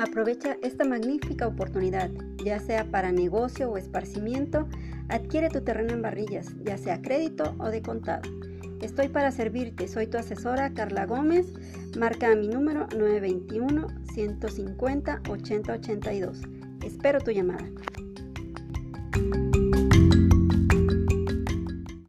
Aprovecha esta magnífica oportunidad, ya sea para negocio o esparcimiento, adquiere tu terreno en Barrillas, ya sea crédito o de contado. Estoy para servirte, soy tu asesora Carla Gómez, marca mi número 921 150 8082. Espero tu llamada.